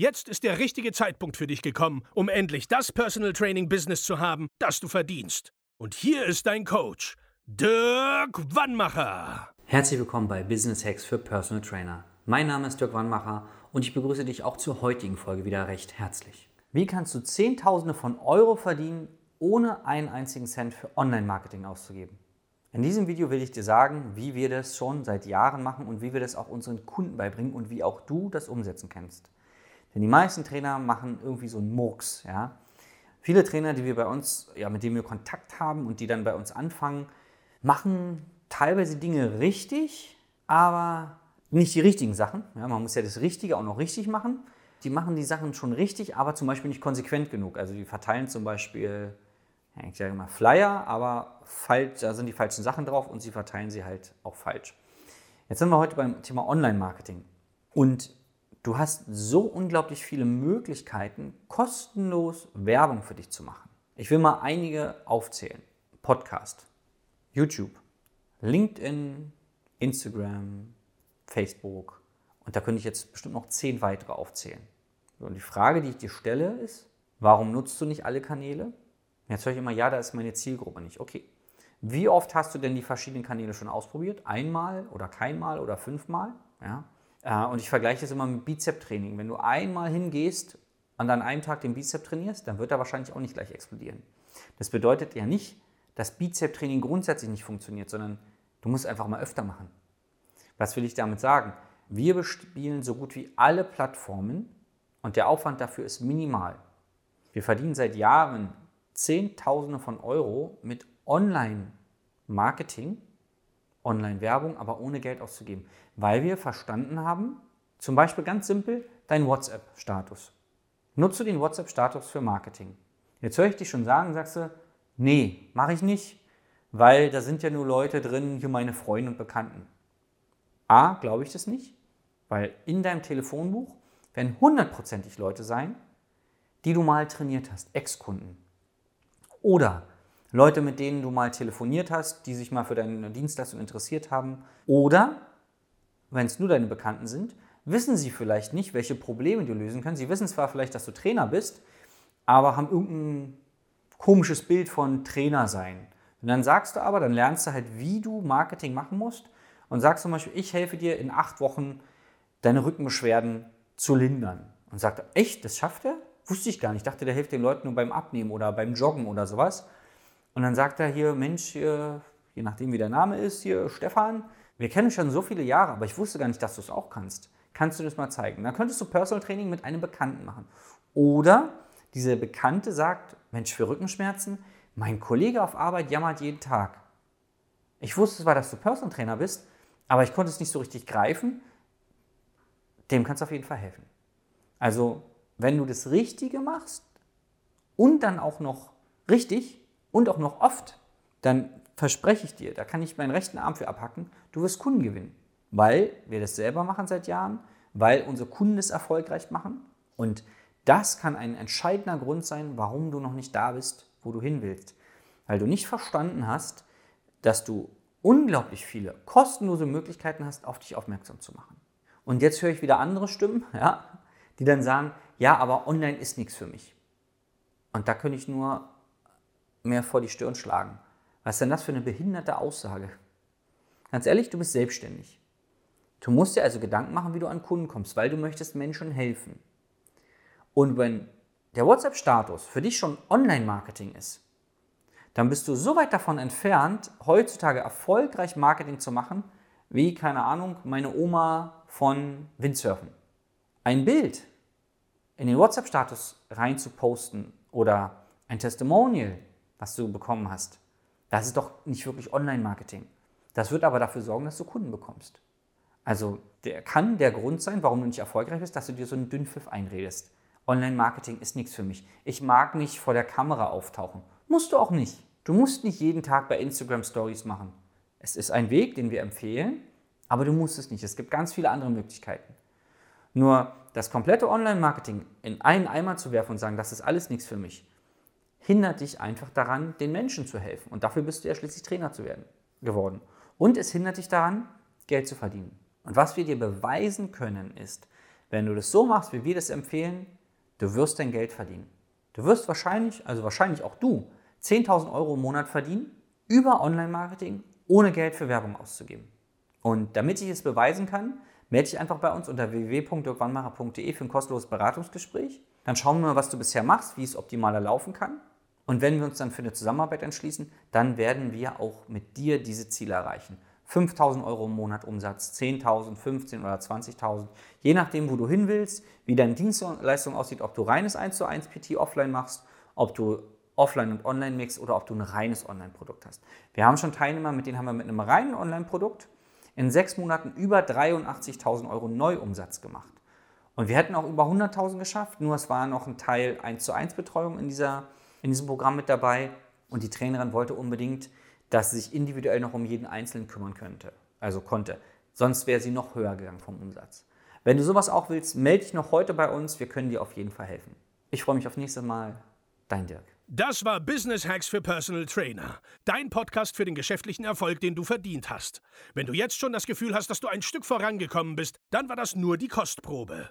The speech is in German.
Jetzt ist der richtige Zeitpunkt für dich gekommen, um endlich das Personal Training Business zu haben, das du verdienst. Und hier ist dein Coach, Dirk Wannmacher. Herzlich willkommen bei Business Hacks für Personal Trainer. Mein Name ist Dirk Wannmacher und ich begrüße dich auch zur heutigen Folge wieder recht herzlich. Wie kannst du Zehntausende von Euro verdienen, ohne einen einzigen Cent für Online-Marketing auszugeben? In diesem Video will ich dir sagen, wie wir das schon seit Jahren machen und wie wir das auch unseren Kunden beibringen und wie auch du das umsetzen kannst. Denn die meisten Trainer machen irgendwie so einen Murks. Ja? Viele Trainer, die wir bei uns, ja, mit denen wir Kontakt haben und die dann bei uns anfangen, machen teilweise Dinge richtig, aber nicht die richtigen Sachen. Ja, man muss ja das Richtige auch noch richtig machen. Die machen die Sachen schon richtig, aber zum Beispiel nicht konsequent genug. Also die verteilen zum Beispiel, ja, ich sage mal Flyer, aber falsch, da sind die falschen Sachen drauf und sie verteilen sie halt auch falsch. Jetzt sind wir heute beim Thema Online-Marketing. Und du hast so unglaublich viele Möglichkeiten, kostenlos Werbung für dich zu machen. Ich will mal einige aufzählen. Podcast, YouTube, LinkedIn, Instagram, Facebook. Und da könnte ich jetzt bestimmt noch zehn weitere aufzählen. Und die Frage, die ich dir stelle, ist, warum nutzt du nicht alle Kanäle? Jetzt höre ich immer, ja, da ist meine Zielgruppe nicht. Okay. Wie oft hast du denn die verschiedenen Kanäle schon ausprobiert? Einmal oder keinmal oder fünfmal? Ja. Äh, und ich vergleiche das immer mit Bizep-Training. Wenn du einmal hingehst und an einem Tag den Bizep trainierst, dann wird er wahrscheinlich auch nicht gleich explodieren. Das bedeutet ja nicht, dass Bizep-Training grundsätzlich nicht funktioniert, sondern du musst einfach mal öfter machen. Was will ich damit sagen? Wir bespielen so gut wie alle Plattformen und der Aufwand dafür ist minimal. Wir verdienen seit Jahren Zehntausende von Euro mit Online-Marketing Online-Werbung, aber ohne Geld auszugeben, weil wir verstanden haben, zum Beispiel ganz simpel, dein WhatsApp-Status. Nutze den WhatsApp-Status für Marketing. Jetzt höre ich dich schon sagen, sagst du, nee, mache ich nicht, weil da sind ja nur Leute drin, hier meine Freunde und Bekannten. A, glaube ich das nicht, weil in deinem Telefonbuch werden hundertprozentig Leute sein, die du mal trainiert hast, Ex-Kunden. Oder Leute, mit denen du mal telefoniert hast, die sich mal für deine Dienstleistung interessiert haben. Oder, wenn es nur deine Bekannten sind, wissen sie vielleicht nicht, welche Probleme du lösen kannst. Sie wissen zwar vielleicht, dass du Trainer bist, aber haben irgendein komisches Bild von Trainer sein. Und dann sagst du aber, dann lernst du halt, wie du Marketing machen musst und sagst zum Beispiel, ich helfe dir in acht Wochen, deine Rückenbeschwerden zu lindern. Und sagt echt, das schafft er? Wusste ich gar nicht. Ich dachte, der hilft den Leuten nur beim Abnehmen oder beim Joggen oder sowas. Und dann sagt er hier, Mensch, hier, je nachdem wie der Name ist, hier Stefan, wir kennen schon so viele Jahre, aber ich wusste gar nicht, dass du es auch kannst. Kannst du das mal zeigen? Dann könntest du Personal Training mit einem Bekannten machen. Oder dieser Bekannte sagt, Mensch, für Rückenschmerzen, mein Kollege auf Arbeit jammert jeden Tag. Ich wusste zwar, dass du Personal Trainer bist, aber ich konnte es nicht so richtig greifen. Dem kannst du auf jeden Fall helfen. Also, wenn du das Richtige machst und dann auch noch richtig, und auch noch oft, dann verspreche ich dir, da kann ich meinen rechten Arm für abhacken, du wirst Kunden gewinnen. Weil wir das selber machen seit Jahren, weil unsere Kunden es erfolgreich machen. Und das kann ein entscheidender Grund sein, warum du noch nicht da bist, wo du hin willst. Weil du nicht verstanden hast, dass du unglaublich viele kostenlose Möglichkeiten hast, auf dich aufmerksam zu machen. Und jetzt höre ich wieder andere Stimmen, ja, die dann sagen, ja, aber online ist nichts für mich. Und da könnte ich nur mehr vor die Stirn schlagen. Was ist denn das für eine behinderte Aussage? Ganz ehrlich, du bist selbstständig. Du musst dir also Gedanken machen, wie du an Kunden kommst, weil du möchtest Menschen helfen. Und wenn der WhatsApp-Status für dich schon Online-Marketing ist, dann bist du so weit davon entfernt, heutzutage erfolgreich Marketing zu machen, wie, keine Ahnung, meine Oma von Windsurfen. Ein Bild in den WhatsApp-Status rein zu posten oder ein Testimonial was du bekommen hast. Das ist doch nicht wirklich Online-Marketing. Das wird aber dafür sorgen, dass du Kunden bekommst. Also der kann der Grund sein, warum du nicht erfolgreich bist, dass du dir so einen Dünnpfiff einredest. Online-Marketing ist nichts für mich. Ich mag nicht vor der Kamera auftauchen. Musst du auch nicht. Du musst nicht jeden Tag bei Instagram Stories machen. Es ist ein Weg, den wir empfehlen, aber du musst es nicht. Es gibt ganz viele andere Möglichkeiten. Nur das komplette Online-Marketing in einen Eimer zu werfen und sagen, das ist alles nichts für mich, hindert dich einfach daran, den Menschen zu helfen. Und dafür bist du ja schließlich Trainer zu werden geworden. Und es hindert dich daran, Geld zu verdienen. Und was wir dir beweisen können, ist, wenn du das so machst, wie wir das empfehlen, du wirst dein Geld verdienen. Du wirst wahrscheinlich, also wahrscheinlich auch du, 10.000 Euro im Monat verdienen über Online-Marketing, ohne Geld für Werbung auszugeben. Und damit ich es beweisen kann, melde dich einfach bei uns unter www.dirkwannmacher.de für ein kostenloses Beratungsgespräch. Dann schauen wir mal, was du bisher machst, wie es optimaler laufen kann. Und wenn wir uns dann für eine Zusammenarbeit entschließen, dann werden wir auch mit dir diese Ziele erreichen. 5000 Euro im Monat Umsatz, 10.000, 15 oder 20.000, je nachdem, wo du hin willst, wie deine Dienstleistung aussieht, ob du reines 1 zu 1 PT offline machst, ob du offline und online mixst oder ob du ein reines Online-Produkt hast. Wir haben schon Teilnehmer, mit denen haben wir mit einem reinen Online-Produkt in sechs Monaten über 83.000 Euro Neuumsatz gemacht. Und wir hätten auch über 100.000 geschafft, nur es war noch ein Teil 1 zu 1 Betreuung in, dieser, in diesem Programm mit dabei. Und die Trainerin wollte unbedingt, dass sie sich individuell noch um jeden Einzelnen kümmern könnte, also konnte. Sonst wäre sie noch höher gegangen vom Umsatz. Wenn du sowas auch willst, melde dich noch heute bei uns. Wir können dir auf jeden Fall helfen. Ich freue mich auf nächstes Mal. Dein Dirk. Das war Business Hacks für Personal Trainer. Dein Podcast für den geschäftlichen Erfolg, den du verdient hast. Wenn du jetzt schon das Gefühl hast, dass du ein Stück vorangekommen bist, dann war das nur die Kostprobe.